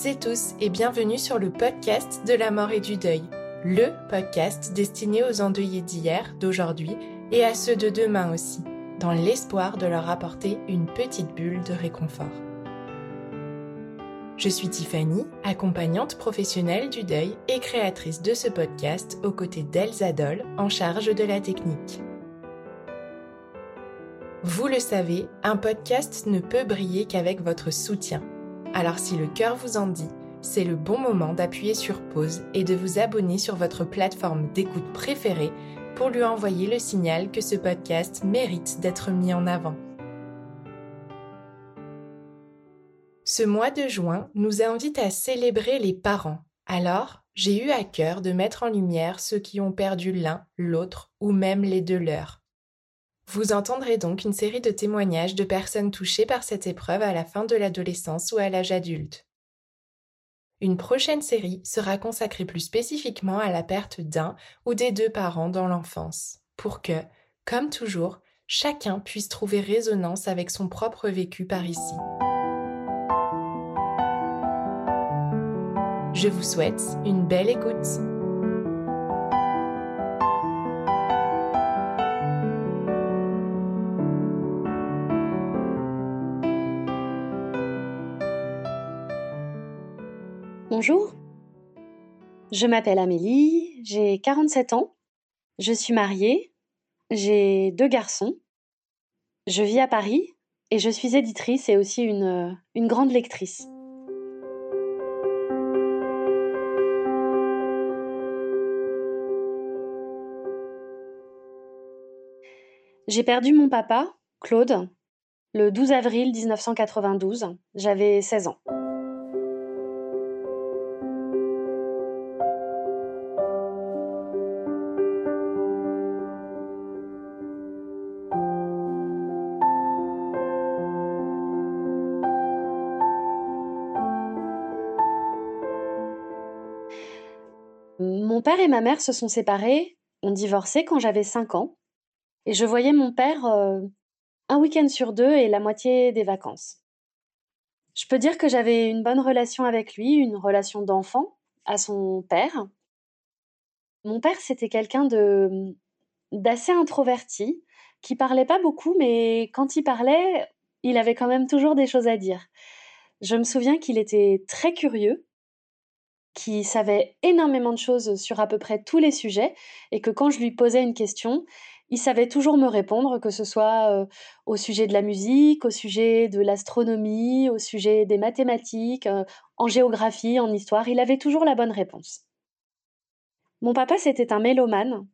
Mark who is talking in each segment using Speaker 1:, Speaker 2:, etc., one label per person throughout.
Speaker 1: toutes et tous et bienvenue sur le podcast de la mort et du deuil, le podcast destiné aux endeuillés d'hier, d'aujourd'hui et à ceux de demain aussi, dans l'espoir de leur apporter une petite bulle de réconfort. Je suis Tiffany, accompagnante professionnelle du deuil et créatrice de ce podcast aux côtés d'Elsa Doll en charge de la technique. Vous le savez, un podcast ne peut briller qu'avec votre soutien. Alors si le cœur vous en dit, c'est le bon moment d'appuyer sur pause et de vous abonner sur votre plateforme d'écoute préférée pour lui envoyer le signal que ce podcast mérite d'être mis en avant. Ce mois de juin nous invite à célébrer les parents. Alors, j'ai eu à cœur de mettre en lumière ceux qui ont perdu l'un, l'autre ou même les deux leurs. Vous entendrez donc une série de témoignages de personnes touchées par cette épreuve à la fin de l'adolescence ou à l'âge adulte. Une prochaine série sera consacrée plus spécifiquement à la perte d'un ou des deux parents dans l'enfance, pour que, comme toujours, chacun puisse trouver résonance avec son propre vécu par ici. Je vous souhaite une belle écoute.
Speaker 2: Bonjour, je m'appelle Amélie, j'ai 47 ans, je suis mariée, j'ai deux garçons, je vis à Paris et je suis éditrice et aussi une, une grande lectrice. J'ai perdu mon papa, Claude, le 12 avril 1992, j'avais 16 ans. Père et ma mère se sont séparés, ont divorcé quand j'avais 5 ans, et je voyais mon père euh, un week-end sur deux et la moitié des vacances. Je peux dire que j'avais une bonne relation avec lui, une relation d'enfant à son père. Mon père, c'était quelqu'un d'assez introverti, qui parlait pas beaucoup, mais quand il parlait, il avait quand même toujours des choses à dire. Je me souviens qu'il était très curieux qui savait énormément de choses sur à peu près tous les sujets et que quand je lui posais une question, il savait toujours me répondre, que ce soit euh, au sujet de la musique, au sujet de l'astronomie, au sujet des mathématiques, euh, en géographie, en histoire, il avait toujours la bonne réponse. Mon papa, c'était un mélomane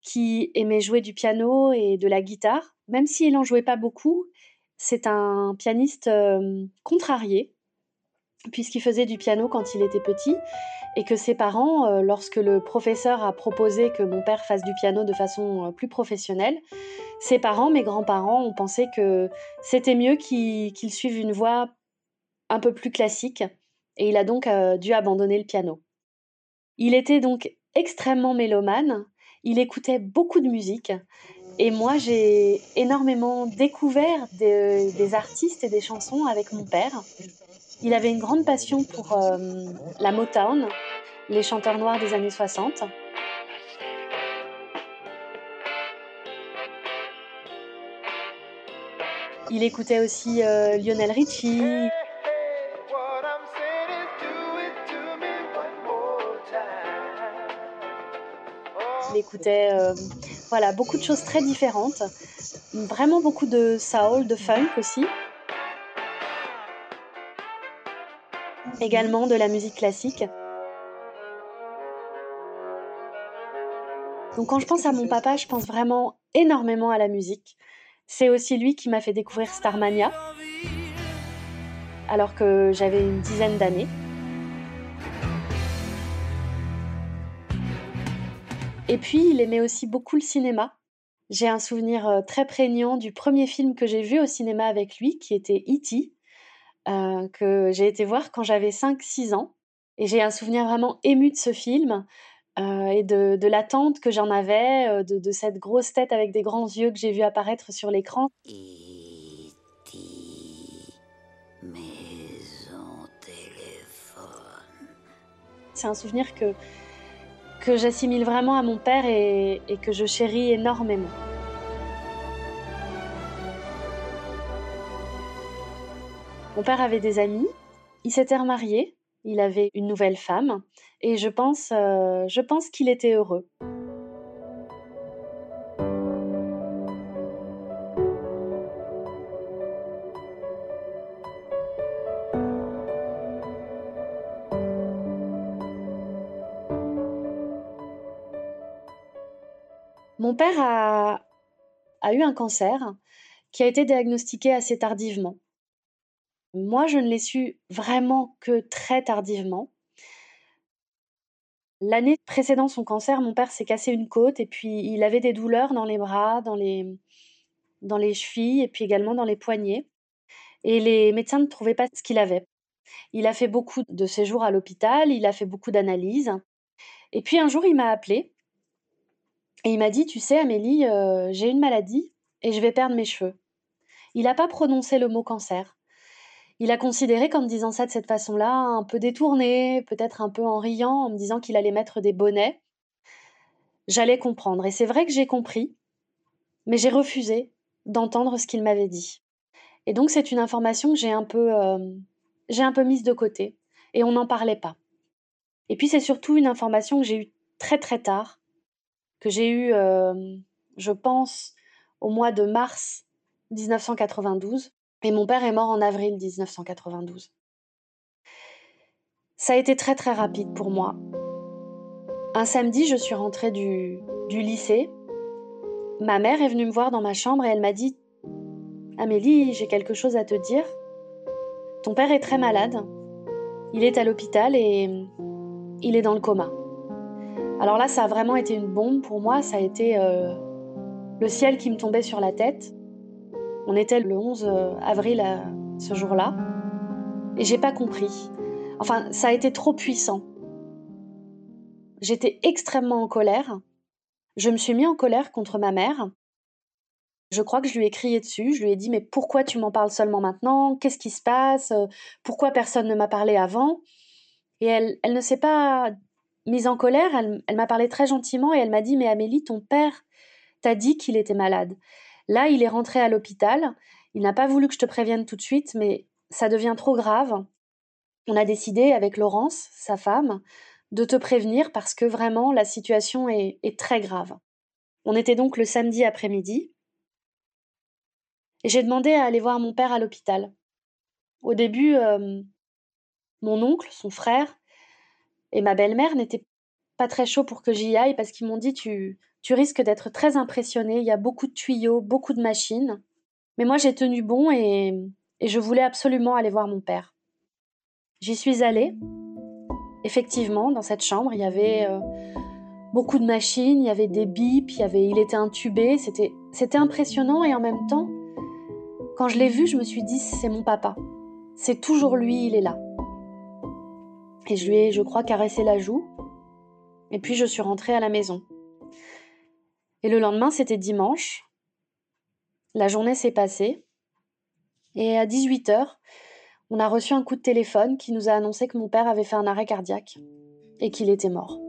Speaker 2: qui aimait jouer du piano et de la guitare, même s'il n'en jouait pas beaucoup. C'est un pianiste euh, contrarié puisqu'il faisait du piano quand il était petit et que ses parents, euh, lorsque le professeur a proposé que mon père fasse du piano de façon euh, plus professionnelle, ses parents, mes grands-parents, ont pensé que c'était mieux qu'il suive une voie un peu plus classique et il a donc euh, dû abandonner le piano. Il était donc extrêmement mélomane, il écoutait beaucoup de musique et moi j'ai énormément découvert des artistes et des chansons avec mon père. Il avait une grande passion pour euh, la Motown, les chanteurs noirs des années 60. Il écoutait aussi euh, Lionel Richie. Il écoutait euh, voilà, beaucoup de choses très différentes. Vraiment beaucoup de soul, de funk aussi. Également de la musique classique. Donc quand je pense à mon papa, je pense vraiment énormément à la musique. C'est aussi lui qui m'a fait découvrir Starmania, alors que j'avais une dizaine d'années. Et puis, il aimait aussi beaucoup le cinéma. J'ai un souvenir euh, très prégnant du premier film que j'ai vu au cinéma avec lui, qui était E.T., euh, que j'ai été voir quand j'avais 5-6 ans. Et j'ai un souvenir vraiment ému de ce film euh, et de, de l'attente que j'en avais, de, de, cette grosse tête avec des grands yeux que j'ai vu apparaître sur l'écran. C'est un souvenir que, que j'assimile vraiment à mon père et, et que je chéris énormément. Mon père avait des amis, il s'était remarié, il avait une nouvelle femme et je pense, euh, je pense qu'il était heureux. Mon père a, a eu un cancer qui a été diagnostiqué assez tardivement. Moi, je ne l'ai su vraiment que très tardivement. L'année précédant son cancer, mon père s'est cassé une côte et puis il avait des douleurs dans les bras, dans les, dans les chevilles et puis également dans les poignets. Et les médecins ne trouvaient pas ce qu'il avait. Il a fait beaucoup de séjours à l'hôpital, il a fait beaucoup d'analyses. Et puis un jour, il m'a appelé et il m'a dit, tu sais, Amélie, euh, j'ai une maladie et je vais perdre mes cheveux. Il n'a pas prononcé le mot cancer. Il a considéré qu'en me disant ça de cette façon-là, un peu détourné, peut-être un peu en riant, en me disant qu'il allait mettre des bonnets, j'allais comprendre. Et c'est vrai que j'ai compris, mais j'ai refusé d'entendre ce qu'il m'avait dit. Et donc c'est une information que j'ai un peu, euh, j'ai un peu mise de côté, et on n'en parlait pas. Et puis c'est surtout une information que j'ai eue très très tard, que j'ai eu, euh, je pense, au mois de mars 1992. Et mon père est mort en avril 1992. Ça a été très très rapide pour moi. Un samedi, je suis rentrée du, lycée. Ma mère est venue me voir dans ma chambre et elle m'a dit Amélie, j'ai quelque chose à te dire. Ton père est très malade. Il est à l'hôpital et il est dans le coma. Alors là, ça a vraiment été une bombe pour moi. Ça a été euh, le ciel qui me tombait sur la tête. On était le 11 euh, avril à ce jour-là. Et j'ai pas compris. Enfin, ça a été trop puissant. J'étais extrêmement en colère. Je me suis mis en colère contre ma mère. Je crois que je lui ai crié dessus. Je lui ai dit Mais pourquoi tu m'en parles seulement maintenant? Qu'est-ce qui se passe? Pourquoi personne ne m'a parlé avant? Et elle, elle ne s'est pas mise en colère, elle, m'a parlé très gentiment et elle m'a dit Mais Amélie, ton père t'a dit qu'il était malade. Là, il est rentré à l'hôpital. Il n'a pas voulu que je te prévienne tout de suite, mais ça devient trop grave. On a décidé avec Laurence, sa femme, de te prévenir parce que vraiment la situation est, très grave. On était donc le samedi après-midi et j'ai demandé à aller voir mon père à l'hôpital. Au début, euh, mon oncle, son frère, et ma belle-mère n'étaient pas très chauds pour que j'y aille parce qu'ils m'ont dit tu, tu risques d'être très impressionné, il y a beaucoup de tuyaux, beaucoup de machines. Mais moi j'ai tenu bon et, et je voulais absolument aller voir mon père. J'y suis allée. Effectivement, dans cette chambre, il y avait euh, beaucoup de machines, il y avait des bips, il, y avait, il était intubé, c'était, c'était impressionnant et en même temps, quand je l'ai vu, je me suis dit c'est mon papa. C'est toujours lui, il est là. Et je lui ai, je crois, caressé la joue. Et puis je suis rentrée à la maison. Et le lendemain, c'était dimanche. La journée s'est passée. Et à 18h, on a reçu un coup de téléphone qui nous a annoncé que mon père avait fait un arrêt cardiaque et qu'il était mort.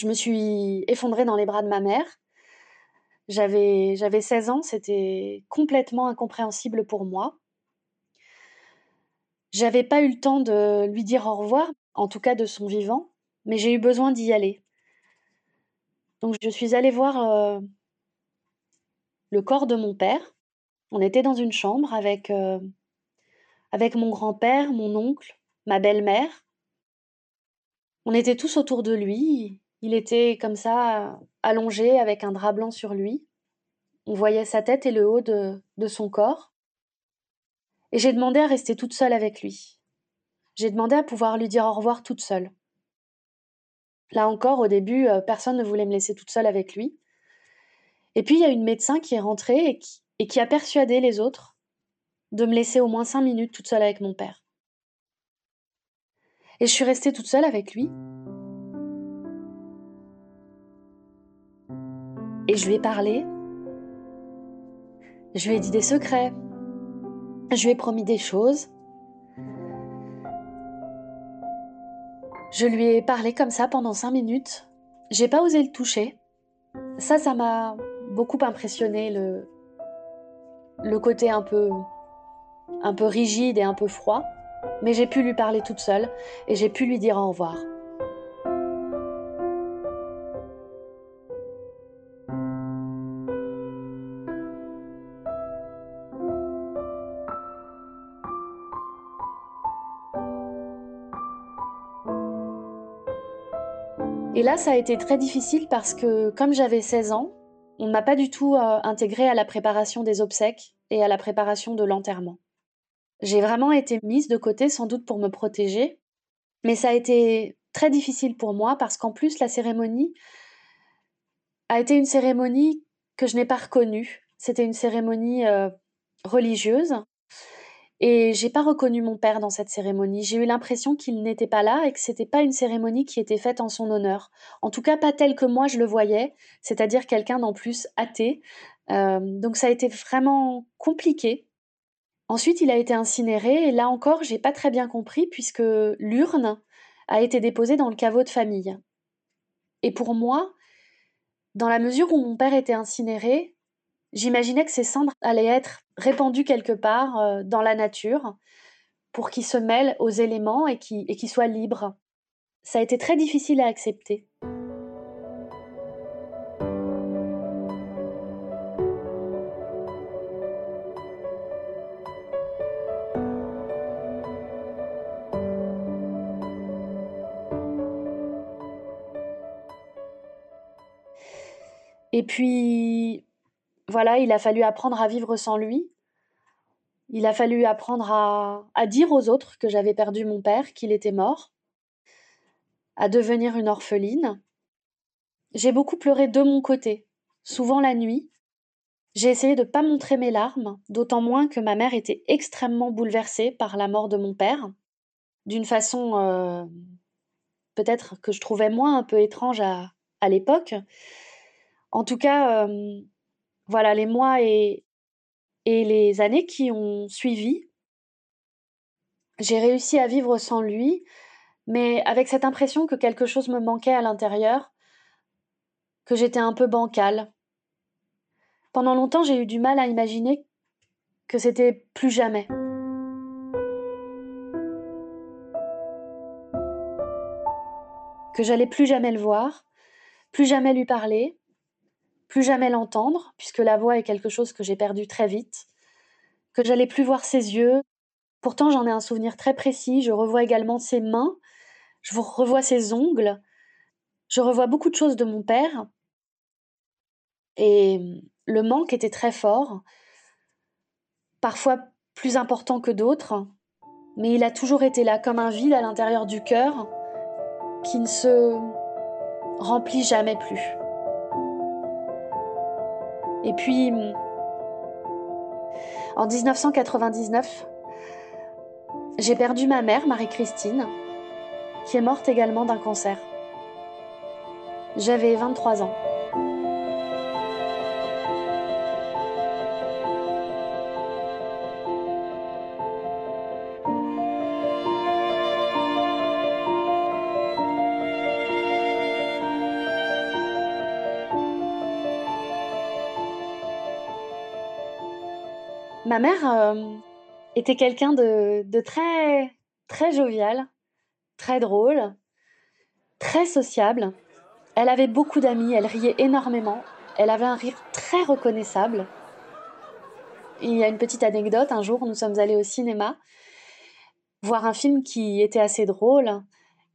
Speaker 2: Je me suis effondrée dans les bras de ma mère. J'avais, j'avais 16 ans, c'était complètement incompréhensible pour moi. J'avais pas eu le temps de lui dire au revoir, en tout cas de son vivant, mais j'ai eu besoin d'y aller. Donc je suis allée voir euh, le corps de mon père. On était dans une chambre avec, euh, avec mon grand-père, mon oncle, ma belle-mère. On était tous autour de lui. Il était comme ça, allongé avec un drap blanc sur lui. On voyait sa tête et le haut de, son corps. Et j'ai demandé à rester toute seule avec lui. J'ai demandé à pouvoir lui dire au revoir toute seule. Là encore, au début, euh, personne ne voulait me laisser toute seule avec lui. Et puis, il y a une médecin qui est rentrée et qui a persuadé les autres de me laisser au moins cinq minutes toute seule avec mon père. Et je suis restée toute seule avec lui. Et je lui ai parlé. Je lui ai dit des secrets. Je lui ai promis des choses. Je lui ai parlé comme ça pendant cinq minutes. J'ai pas osé le toucher. Ça, ça m'a beaucoup impressionné, le, le côté un peu, un peu rigide et un peu froid. Mais j'ai pu lui parler toute seule et j'ai pu lui dire au revoir. Et là, ça a été très difficile parce que comme j'avais 16 ans, on ne m'a pas du tout euh, intégré à la préparation des obsèques et à la préparation de l'enterrement. J'ai vraiment été mise de côté sans doute pour me protéger, mais ça a été très difficile pour moi parce qu'en plus la cérémonie a été une cérémonie que je n'ai pas reconnue. C'était une cérémonie euh, religieuse et j'ai pas reconnu mon père dans cette cérémonie. J'ai eu l'impression qu'il n'était pas là et que c'était pas une cérémonie qui était faite en son honneur. En tout cas, pas telle que moi je le voyais, c'est-à-dire quelqu'un d'en plus athée. Euh, donc ça a été vraiment compliqué. Ensuite, il a été incinéré et là encore, j'ai pas très bien compris puisque l'urne a été déposée dans le caveau de famille. Et pour moi, dans la mesure où mon père était incinéré, J'imaginais que ces cendres allaient être répandues quelque part euh, dans la nature pour qu'ils se mêlent aux éléments et qu'ils soient libres. Ça a été très difficile à accepter. Et puis, voilà, il a fallu apprendre à vivre sans lui. Il a fallu apprendre à, dire aux autres que j'avais perdu mon père, qu'il était mort, à devenir une orpheline. J'ai beaucoup pleuré de mon côté, souvent la nuit. J'ai essayé de ne pas montrer mes larmes, d'autant moins que ma mère était extrêmement bouleversée par la mort de mon père, d'une façon euh, peut-être que je trouvais moins un peu étrange à, l'époque. En tout cas, euh, voilà, les mois et, les années qui ont suivi, j'ai réussi à vivre sans lui, mais avec cette impression que quelque chose me manquait à l'intérieur, que j'étais un peu bancale. Pendant longtemps, j'ai eu du mal à imaginer que c'était plus jamais. Que j'allais plus jamais le voir, plus jamais lui parler, plus jamais l'entendre, puisque la voix est quelque chose que j'ai perdu très vite, que j'allais plus voir ses yeux. Pourtant, j'en ai un souvenir très précis. Je revois également ses mains, je revois ses ongles, je revois beaucoup de choses de mon père. Et le manque était très fort, parfois plus important que d'autres, mais il a toujours été là comme un vide à l'intérieur du cœur qui ne se remplit jamais plus. Et puis, en 1999, j'ai perdu ma mère, Marie-Christine, qui est morte également d'un cancer. J'avais 23 ans. Ma mère était quelqu'un de, de très, très jovial, très drôle, très sociable. Elle avait beaucoup d'amis, elle riait énormément, elle avait un rire très reconnaissable. Il y a une petite anecdote, un jour nous sommes allés au cinéma voir un film qui était assez drôle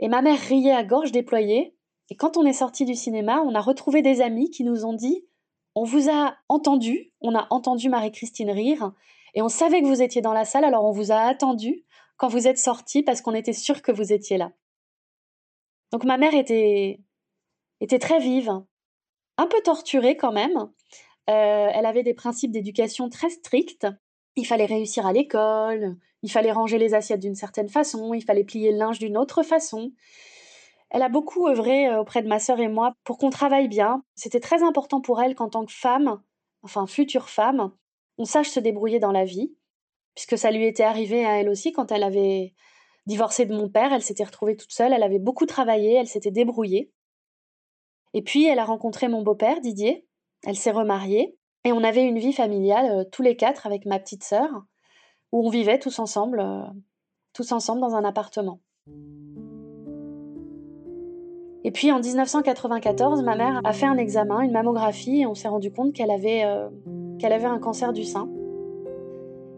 Speaker 2: et ma mère riait à gorge déployée et quand on est sorti du cinéma, on a retrouvé des amis qui nous ont dit on vous a entendu, on a entendu Marie-Christine rire et on savait que vous étiez dans la salle alors on vous a attendu quand vous êtes sorti parce qu'on était sûr que vous étiez là. Donc ma mère était était très vive, un peu torturée quand même. Euh, elle avait des principes d'éducation très stricts. Il fallait réussir à l'école, il fallait ranger les assiettes d'une certaine façon, il fallait plier le linge d'une autre façon. Elle a beaucoup œuvré euh, auprès de ma sœur et moi pour qu'on travaille bien. C'était très important pour elle qu'en tant que femme, enfin future femme, on sache se débrouiller dans la vie, puisque ça lui était arrivé à elle aussi quand elle avait divorcé de mon père, elle s'était retrouvée toute seule, elle avait beaucoup travaillé, elle s'était débrouillée. Et puis, elle a rencontré mon beau-père, Didier. Elle s'est remariée. Et on avait une vie familiale, euh, tous les quatre, avec ma petite sœur, où on vivait tous ensemble, euh, tous ensemble dans un appartement. Et puis en 1994, ma mère a fait un examen, une mammographie, et on s'est rendu compte qu'elle avait, euh, qu'elle avait un cancer du sein,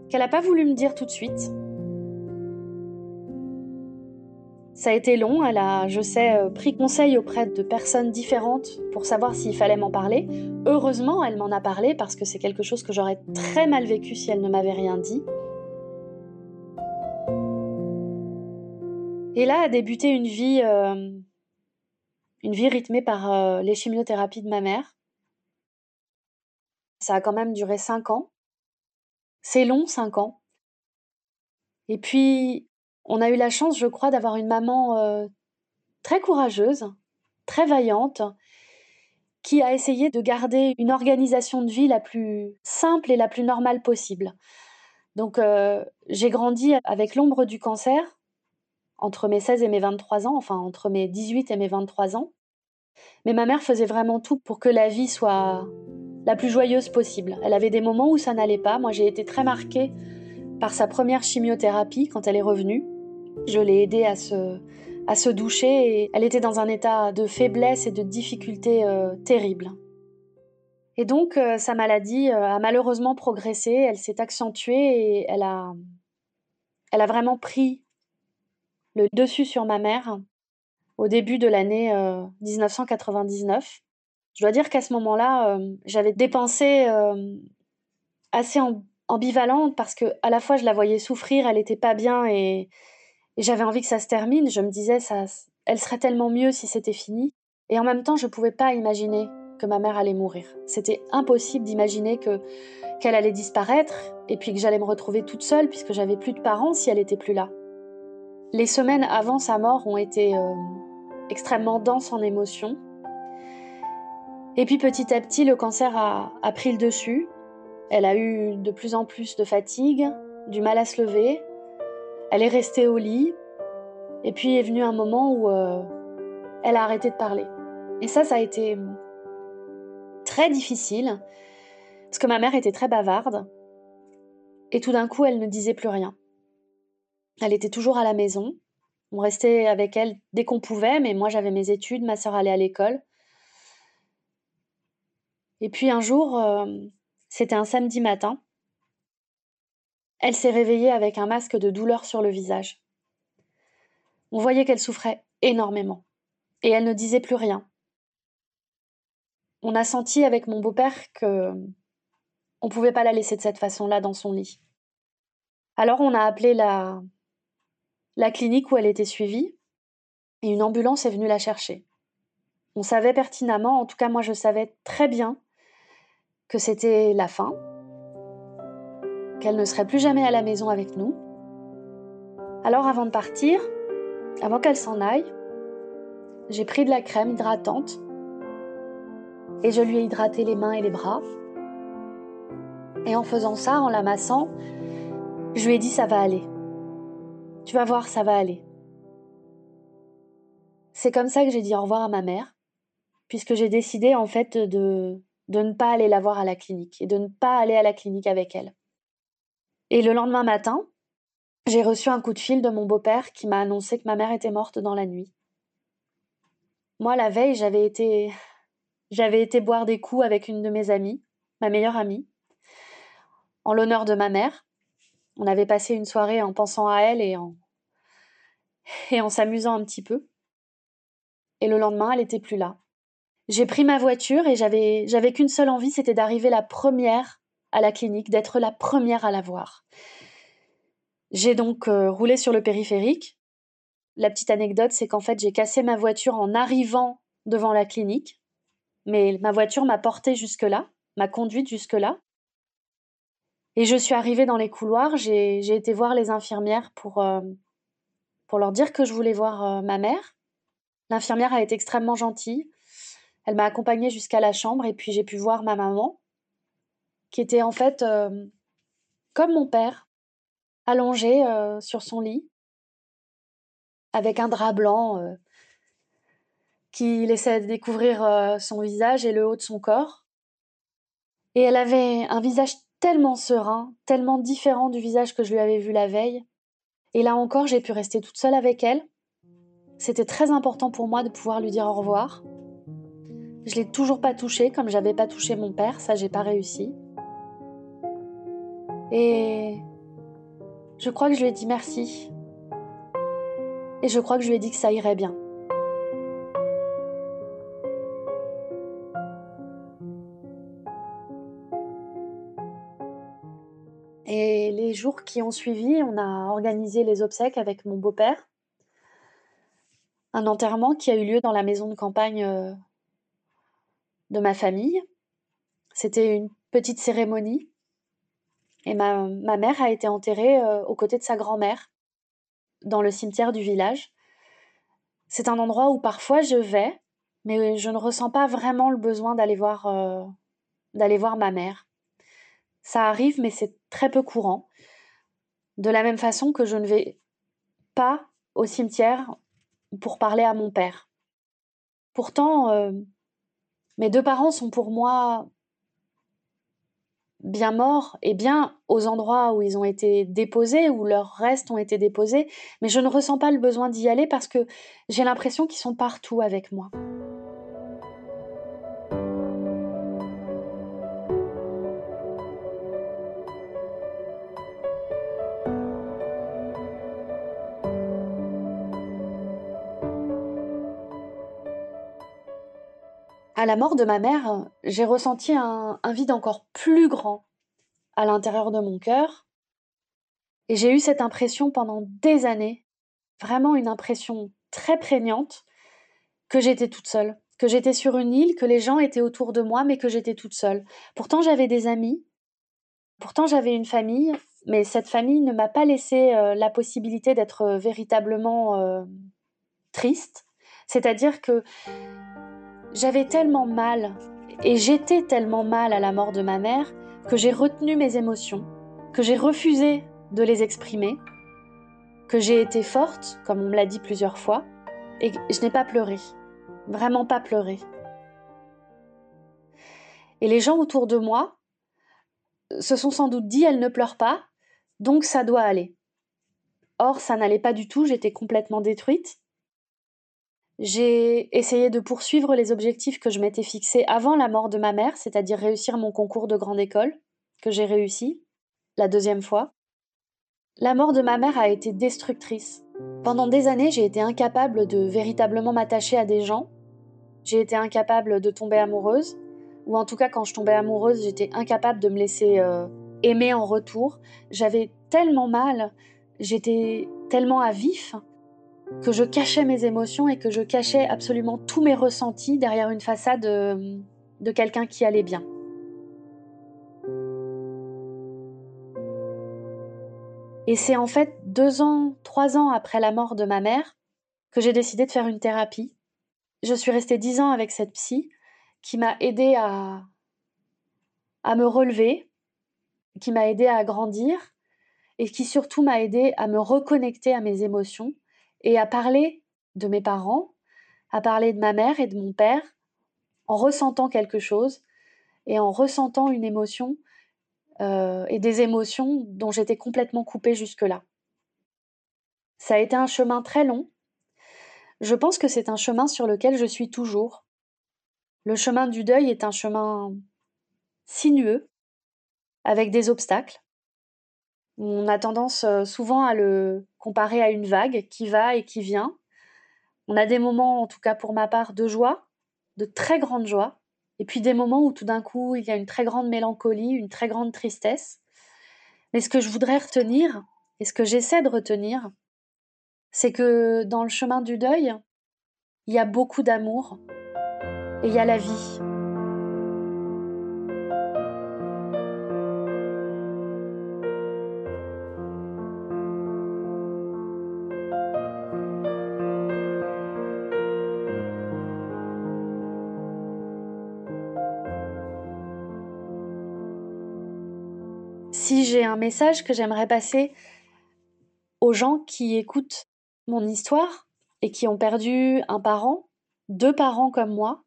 Speaker 2: qu'elle n'a pas voulu me dire tout de suite. Ça a été long, elle a, je sais, euh, pris conseil auprès de personnes différentes pour savoir s'il fallait m'en parler. Heureusement, elle m'en a parlé parce que c'est quelque chose que j'aurais très mal vécu si elle ne m'avait rien dit. Et là a débuté une vie, euh, une vie rythmée par euh, les chimiothérapies de ma mère. Ça a quand même duré cinq ans. C'est long, cinq ans. Et puis, on a eu la chance, je crois, d'avoir une maman euh, très courageuse, très vaillante, qui a essayé de garder une organisation de vie la plus simple et la plus normale possible. Donc euh, j'ai grandi avec l'ombre du cancer entre mes 16 et mes 23 ans, enfin entre mes 18 et mes 23 ans. Mais ma mère faisait vraiment tout pour que la vie soit la plus joyeuse possible. Elle avait des moments où ça n'allait pas. Moi, j'ai été très marquée par sa première chimiothérapie quand elle est revenue. Je l'ai aidée à se, à se doucher et elle était dans un état de faiblesse et de difficulté euh, terrible. Et donc, euh, sa maladie euh, a malheureusement progressé, elle s'est accentuée et elle a, elle a vraiment pris le dessus sur ma mère au début de l'année 1999. Je dois dire qu'à ce moment-là, j'avais des pensées assez ambivalentes parce que à la fois je la voyais souffrir, elle était pas bien et, j'avais envie que ça se termine. Je me disais, ça, elle serait tellement mieux si c'était fini. Et en même temps, je ne pouvais pas imaginer que ma mère allait mourir. C'était impossible d'imaginer que qu'elle allait disparaître et puis que j'allais me retrouver toute seule puisque j'avais plus de parents si elle était plus là. Les semaines avant sa mort ont été euh, extrêmement denses en émotions. Et puis petit à petit, le cancer a, pris le dessus. Elle a eu de plus en plus de fatigue, du mal à se lever, elle est restée au lit, et puis est venu un moment où euh, elle a arrêté de parler. Et ça, ça a été très difficile, parce que ma mère était très bavarde, et tout d'un coup, elle ne disait plus rien. Elle était toujours à la maison. On restait avec elle dès qu'on pouvait, mais moi j'avais mes études, ma sœur allait à l'école. Et puis un jour, euh, c'était un samedi matin, elle s'est réveillée avec un masque de douleur sur le visage. On voyait qu'elle souffrait énormément, et elle ne disait plus rien. On a senti avec mon beau-père que on pouvait pas la laisser de cette façon-là dans son lit. Alors on a appelé la, la clinique où elle était suivie, et une ambulance est venue la chercher. On savait pertinemment, en tout cas moi je savais très bien, que c'était la fin, qu'elle ne serait plus jamais à la maison avec nous. Alors avant de partir, avant qu'elle s'en aille, j'ai pris de la crème hydratante et je lui ai hydraté les mains et les bras. Et en faisant ça, en la massant, je lui ai dit ça va aller. Tu vas voir, ça va aller. C'est comme ça que j'ai dit au revoir à ma mère, puisque j'ai décidé en fait de, de ne pas aller la voir à la clinique et de ne pas aller à la clinique avec elle. Et le lendemain matin, j'ai reçu un coup de fil de mon beau-père qui m'a annoncé que ma mère était morte dans la nuit. Moi, la veille, j'avais été, j'avais été boire des coups avec une de mes amies, ma meilleure amie, en l'honneur de ma mère. On avait passé une soirée en pensant à elle et en, et en s'amusant un petit peu. Et le lendemain, elle n'était plus là. J'ai pris ma voiture et j'avais, j'avais qu'une seule envie, c'était d'arriver la première à la clinique, d'être la première à la voir. J'ai donc euh, roulé sur le périphérique. La petite anecdote, c'est qu'en fait, j'ai cassé ma voiture en arrivant devant la clinique. Mais ma voiture m'a porté jusque-là, m'a conduite jusque-là. Et je suis arrivée dans les couloirs, j'ai, été voir les infirmières pour, euh, pour leur dire que je voulais voir euh, ma mère. L'infirmière a été extrêmement gentille. Elle m'a accompagnée jusqu'à la chambre et puis j'ai pu voir ma maman, qui était en fait comme mon père, allongée euh, sur son lit, avec un drap blanc euh, qui laissait découvrir euh, son visage et le haut de son corps. Et elle avait un visage tellement serein, tellement différent du visage que je lui avais vu la veille. Et là encore, j'ai pu rester toute seule avec elle. C'était très important pour moi de pouvoir lui dire au revoir. Je l'ai toujours pas touché comme j'avais pas touché mon père, ça j'ai pas réussi. Et je crois que je lui ai dit merci. Et je crois que je lui ai dit que ça irait bien. Et les jours qui ont suivi, on a organisé les obsèques avec mon beau-père. Un enterrement qui a eu lieu dans la maison de campagne euh, de ma famille. C'était une petite cérémonie et ma, mère a été enterrée euh, aux côtés de sa grand-mère, dans le cimetière du village. C'est un endroit où parfois je vais, mais je ne ressens pas vraiment le besoin d'aller voir, euh, d'aller voir ma mère. Ça arrive, mais c'est très peu courant. De la même façon que je ne vais pas au cimetière pour parler à mon père. Pourtant, euh, mes deux parents sont pour moi bien morts et bien aux endroits où ils ont été déposés, où leurs restes ont été déposés, mais je ne ressens pas le besoin d'y aller parce que j'ai l'impression qu'ils sont partout avec moi. À la mort de ma mère, j'ai ressenti un, vide encore plus grand à l'intérieur de mon cœur. Et j'ai eu cette impression pendant des années, vraiment une impression très prégnante, que j'étais toute seule, que j'étais sur une île, que les gens étaient autour de moi, mais que j'étais toute seule. Pourtant j'avais des amis, pourtant j'avais une famille, mais cette famille ne m'a pas laissé euh, la possibilité d'être euh, véritablement euh, triste. C'est-à-dire que j'avais tellement mal et j'étais tellement mal à la mort de ma mère que j'ai retenu mes émotions, que j'ai refusé de les exprimer, que j'ai été forte, comme on me l'a dit plusieurs fois, et je n'ai pas pleuré, vraiment pas pleuré. Et les gens autour de moi se sont sans doute dit elle ne pleure pas, donc ça doit aller. Or, ça n'allait pas du tout, j'étais complètement détruite. J'ai essayé de poursuivre les objectifs que je m'étais fixés avant la mort de ma mère, c'est-à-dire réussir mon concours de grande école, que j'ai réussi, la deuxième fois. La mort de ma mère a été destructrice. Pendant des années, j'ai été incapable de véritablement m'attacher à des gens. J'ai été incapable de tomber amoureuse, ou en tout cas quand je tombais amoureuse, j'étais incapable de me laisser euh, aimer en retour. J'avais tellement mal, j'étais tellement à vif que je cachais mes émotions et que je cachais absolument tous mes ressentis derrière une façade de, de quelqu'un qui allait bien. Et c'est en fait deux ans, trois ans après la mort de ma mère que j'ai décidé de faire une thérapie. Je suis restée dix ans avec cette psy qui m'a aidée à, à me relever, qui m'a aidée à grandir et qui surtout m'a aidée à me reconnecter à mes émotions et à parler de mes parents, à parler de ma mère et de mon père, en ressentant quelque chose et en ressentant une émotion euh, et des émotions dont j'étais complètement coupée jusque-là. Ça a été un chemin très long. Je pense que c'est un chemin sur lequel je suis toujours. Le chemin du deuil est un chemin sinueux, avec des obstacles. On a tendance euh, souvent à le comparer à une vague qui va et qui vient. On a des moments, en tout cas pour ma part, de joie, de très grande joie, et puis des moments où tout d'un coup il y a une très grande mélancolie, une très grande tristesse. Mais ce que je voudrais retenir, et ce que j'essaie de retenir, c'est que dans le chemin du deuil, il y a beaucoup d'amour et il y a la vie. Un message que j'aimerais passer aux gens qui écoutent mon histoire et qui ont perdu un parent, deux parents comme moi,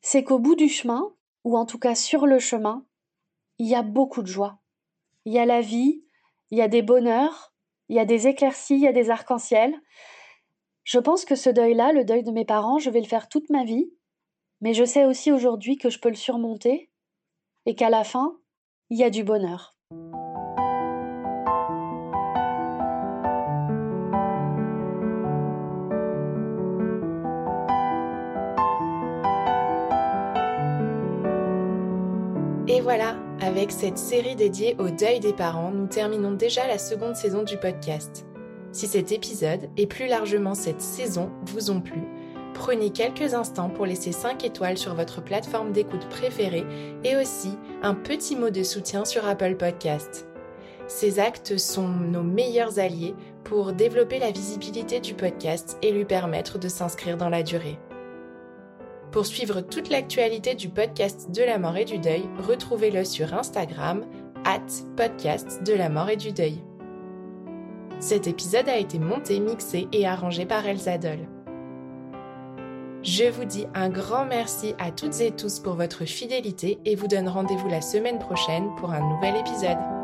Speaker 2: c'est qu'au bout du chemin, ou en tout cas sur le chemin, il y a beaucoup de joie. Il y a la vie, il y a des bonheurs, il y a des éclaircies, il y a des arcs-en-ciel. Je pense que ce deuil-là, le deuil de mes parents, je vais le faire toute ma vie, mais je sais aussi aujourd'hui que je peux le surmonter et qu'à la fin, il y a du bonheur.
Speaker 1: Et voilà, avec cette série dédiée au deuil des parents, nous terminons déjà la seconde saison du podcast. Si cet épisode et plus largement cette saison vous ont plu, prenez quelques instants pour laisser 5 étoiles sur votre plateforme d'écoute préférée et aussi un petit mot de soutien sur Apple Podcast. Ces actes sont nos meilleurs alliés pour développer la visibilité du podcast et lui permettre de s'inscrire dans la durée. Pour suivre toute l'actualité du podcast de la mort et du deuil, retrouvez-le sur Instagram, at podcast de la mort et du deuil. Cet épisode a été monté, mixé et arrangé par Elsa Doll. Je vous dis un grand merci à toutes et tous pour votre fidélité et vous donne rendez-vous la semaine prochaine pour un nouvel épisode.